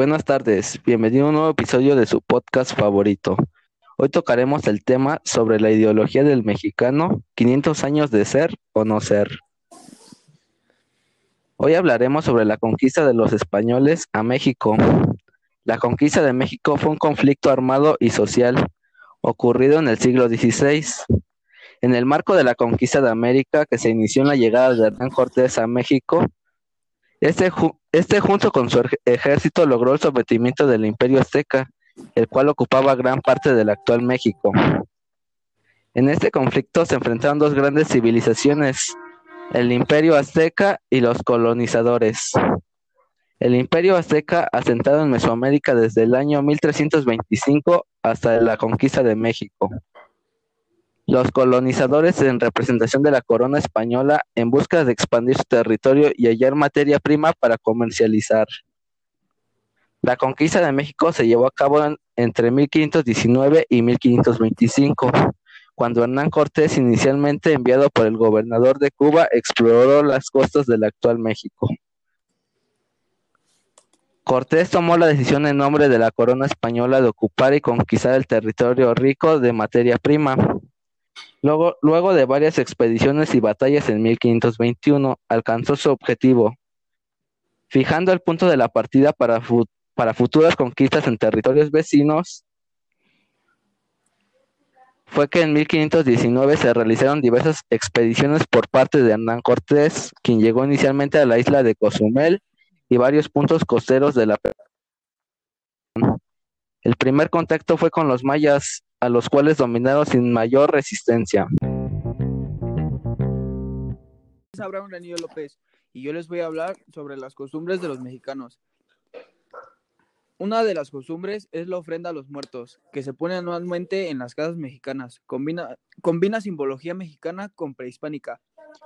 Buenas tardes, bienvenido a un nuevo episodio de su podcast favorito. Hoy tocaremos el tema sobre la ideología del mexicano, 500 años de ser o no ser. Hoy hablaremos sobre la conquista de los españoles a México. La conquista de México fue un conflicto armado y social ocurrido en el siglo XVI. En el marco de la conquista de América que se inició en la llegada de Hernán Cortés a México, este, este junto con su ejército logró el sometimiento del imperio azteca, el cual ocupaba gran parte del actual México. En este conflicto se enfrentaron dos grandes civilizaciones, el imperio azteca y los colonizadores. El imperio azteca, asentado en Mesoamérica desde el año 1325 hasta la conquista de México. Los colonizadores en representación de la corona española en busca de expandir su territorio y hallar materia prima para comercializar. La conquista de México se llevó a cabo entre 1519 y 1525, cuando Hernán Cortés, inicialmente enviado por el gobernador de Cuba, exploró las costas del actual México. Cortés tomó la decisión en nombre de la corona española de ocupar y conquistar el territorio rico de materia prima, Luego, luego de varias expediciones y batallas en 1521, alcanzó su objetivo, fijando el punto de la partida para, futuras conquistas en territorios vecinos. Fue que en 1519 se realizaron diversas expediciones por parte de Hernán Cortés, quien llegó inicialmente a la isla de Cozumel y varios puntos costeros de la el primer contacto fue con los mayas, a los cuales dominaron sin mayor resistencia. Abraham Ranillo López y yo les voy a hablar sobre las costumbres de los mexicanos. Una de las costumbres es la ofrenda a los muertos, que se pone anualmente en las casas mexicanas. Combina, combina simbología mexicana con prehispánica.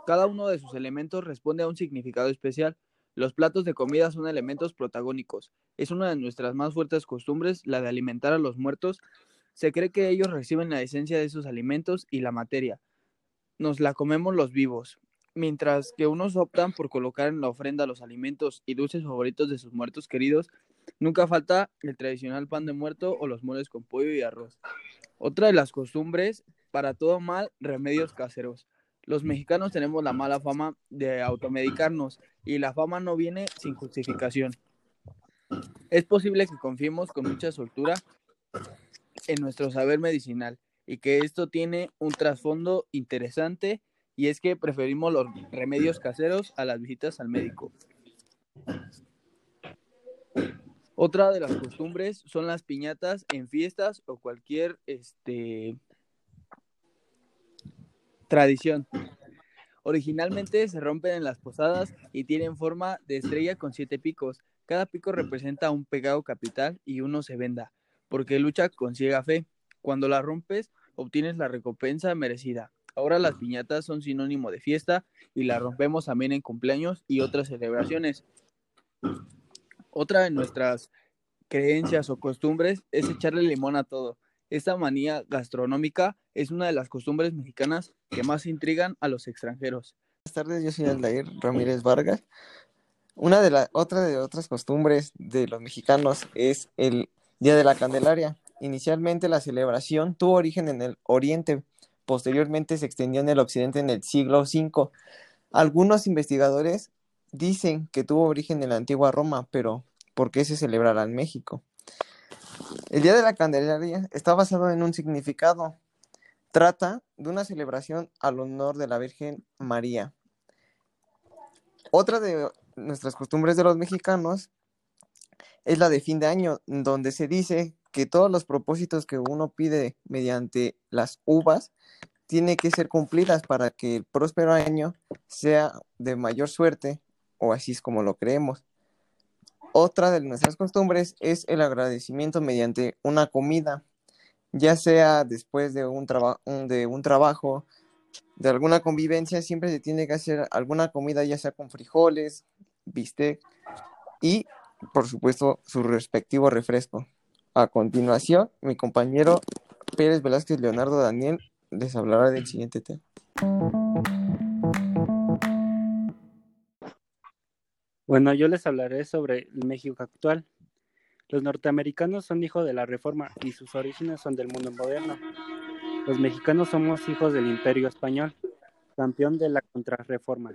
Cada uno de sus elementos responde a un significado especial. Los platos de comida son elementos protagónicos. Es una de nuestras más fuertes costumbres la de alimentar a los muertos se cree que ellos reciben la esencia de esos alimentos y la materia. Nos la comemos los vivos, mientras que unos optan por colocar en la ofrenda los alimentos y dulces favoritos de sus muertos queridos, nunca falta el tradicional pan de muerto o los moles con pollo y arroz. Otra de las costumbres, para todo mal, remedios caseros. Los mexicanos tenemos la mala fama de automedicarnos y la fama no viene sin justificación. Es posible que confiemos con mucha soltura en nuestro saber medicinal y que esto tiene un trasfondo interesante y es que preferimos los remedios caseros a las visitas al médico. Otra de las costumbres son las piñatas en fiestas o cualquier este, tradición. Originalmente se rompen en las posadas y tienen forma de estrella con siete picos. Cada pico representa un pegado capital y uno se venda porque lucha con ciega fe. Cuando la rompes, obtienes la recompensa merecida. Ahora las piñatas son sinónimo de fiesta y las rompemos también en cumpleaños y otras celebraciones. Otra de nuestras creencias o costumbres es echarle limón a todo. Esta manía gastronómica es una de las costumbres mexicanas que más intrigan a los extranjeros. Buenas tardes, yo soy Aldair Ramírez Vargas. Una de las otra de otras costumbres de los mexicanos es el Día de la Candelaria. Inicialmente la celebración tuvo origen en el Oriente, posteriormente se extendió en el Occidente en el siglo V. Algunos investigadores dicen que tuvo origen en la antigua Roma, pero ¿por qué se celebrará en México? El Día de la Candelaria está basado en un significado. Trata de una celebración al honor de la Virgen María. Otra de nuestras costumbres de los mexicanos es la de fin de año, donde se dice que todos los propósitos que uno pide mediante las uvas tiene que ser cumplidas para que el próspero año sea de mayor suerte, o así es como lo creemos. Otra de nuestras costumbres es el agradecimiento mediante una comida, ya sea después de un, de un trabajo, de alguna convivencia, siempre se tiene que hacer alguna comida, ya sea con frijoles, bistec y por supuesto, su respectivo refresco. A continuación, mi compañero Pérez Velázquez Leonardo Daniel les hablará del siguiente tema. Bueno, yo les hablaré sobre el México actual. Los norteamericanos son hijos de la Reforma y sus orígenes son del mundo moderno. Los mexicanos somos hijos del Imperio Español, campeón de la Contrarreforma,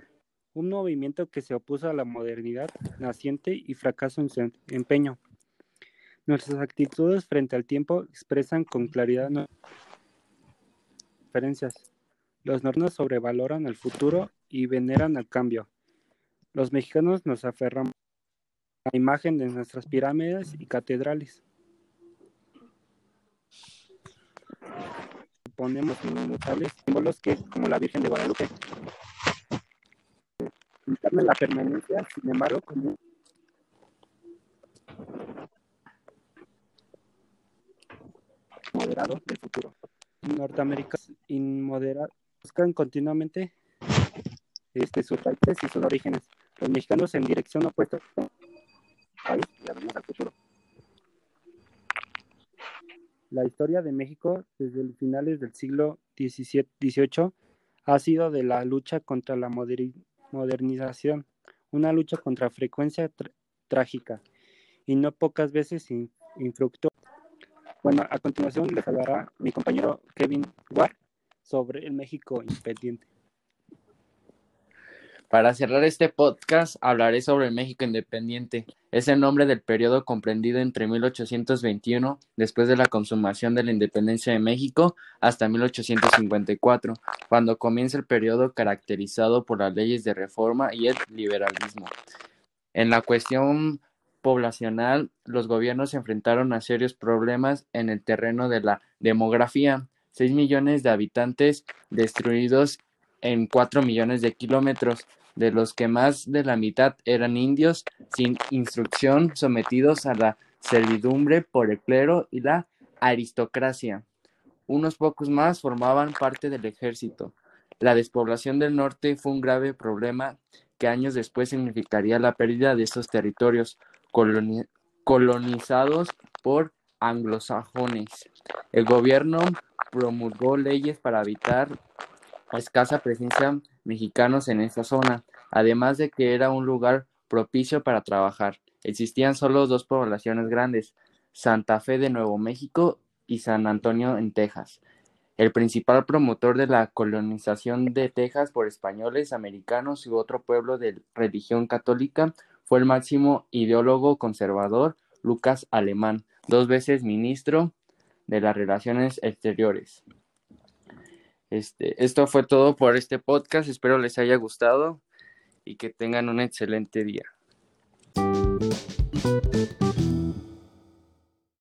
un movimiento que se opuso a la modernidad naciente y fracasó en su empeño. Nuestras actitudes frente al tiempo expresan con claridad nuestras diferencias. Los norteños sobrevaloran el futuro y veneran el cambio. Los mexicanos nos aferramos a la imagen de nuestras pirámides y catedrales. Ponemos inmutables símbolos que, como la Virgen de Guadalupe, la permanencia, sin embargo, como moderado del futuro. Norteamericanos inmoderados buscan continuamente este, sus raíces y sus orígenes. Los mexicanos en dirección opuesta país al futuro. La historia de México desde los finales del siglo XVIII ha sido de la lucha contra la modernización, una lucha contra frecuencia trágica y no pocas veces infructuosa. Bueno, a continuación les hablará mi compañero Kevin Ward sobre el México independiente. Para cerrar este podcast, hablaré sobre México independiente. Es el nombre del periodo comprendido entre 1821, después de la consumación de la independencia de México, hasta 1854, cuando comienza el periodo caracterizado por las leyes de reforma y el liberalismo. En la cuestión poblacional, los gobiernos se enfrentaron a serios problemas en el terreno de la demografía. Seis millones de habitantes destruidos en cuatro millones de kilómetros, de los que más de la mitad eran indios sin instrucción, sometidos a la servidumbre por el clero y la aristocracia. Unos pocos más formaban parte del ejército. La despoblación del norte fue un grave problema que años después significaría la pérdida de estos territorios, colonizados por anglosajones. El gobierno promulgó leyes para evitar escasa presencia mexicanos en esta zona, además de que era un lugar propicio para trabajar. Existían solo dos poblaciones grandes, Santa Fe de Nuevo México y San Antonio en Texas. El principal promotor de la colonización de Texas por españoles, americanos y otro pueblo de religión católica fue el máximo ideólogo conservador Lucas Alemán, dos veces ministro de las Relaciones Exteriores. Este, esto fue todo por este podcast. Espero les haya gustado y que tengan un excelente día.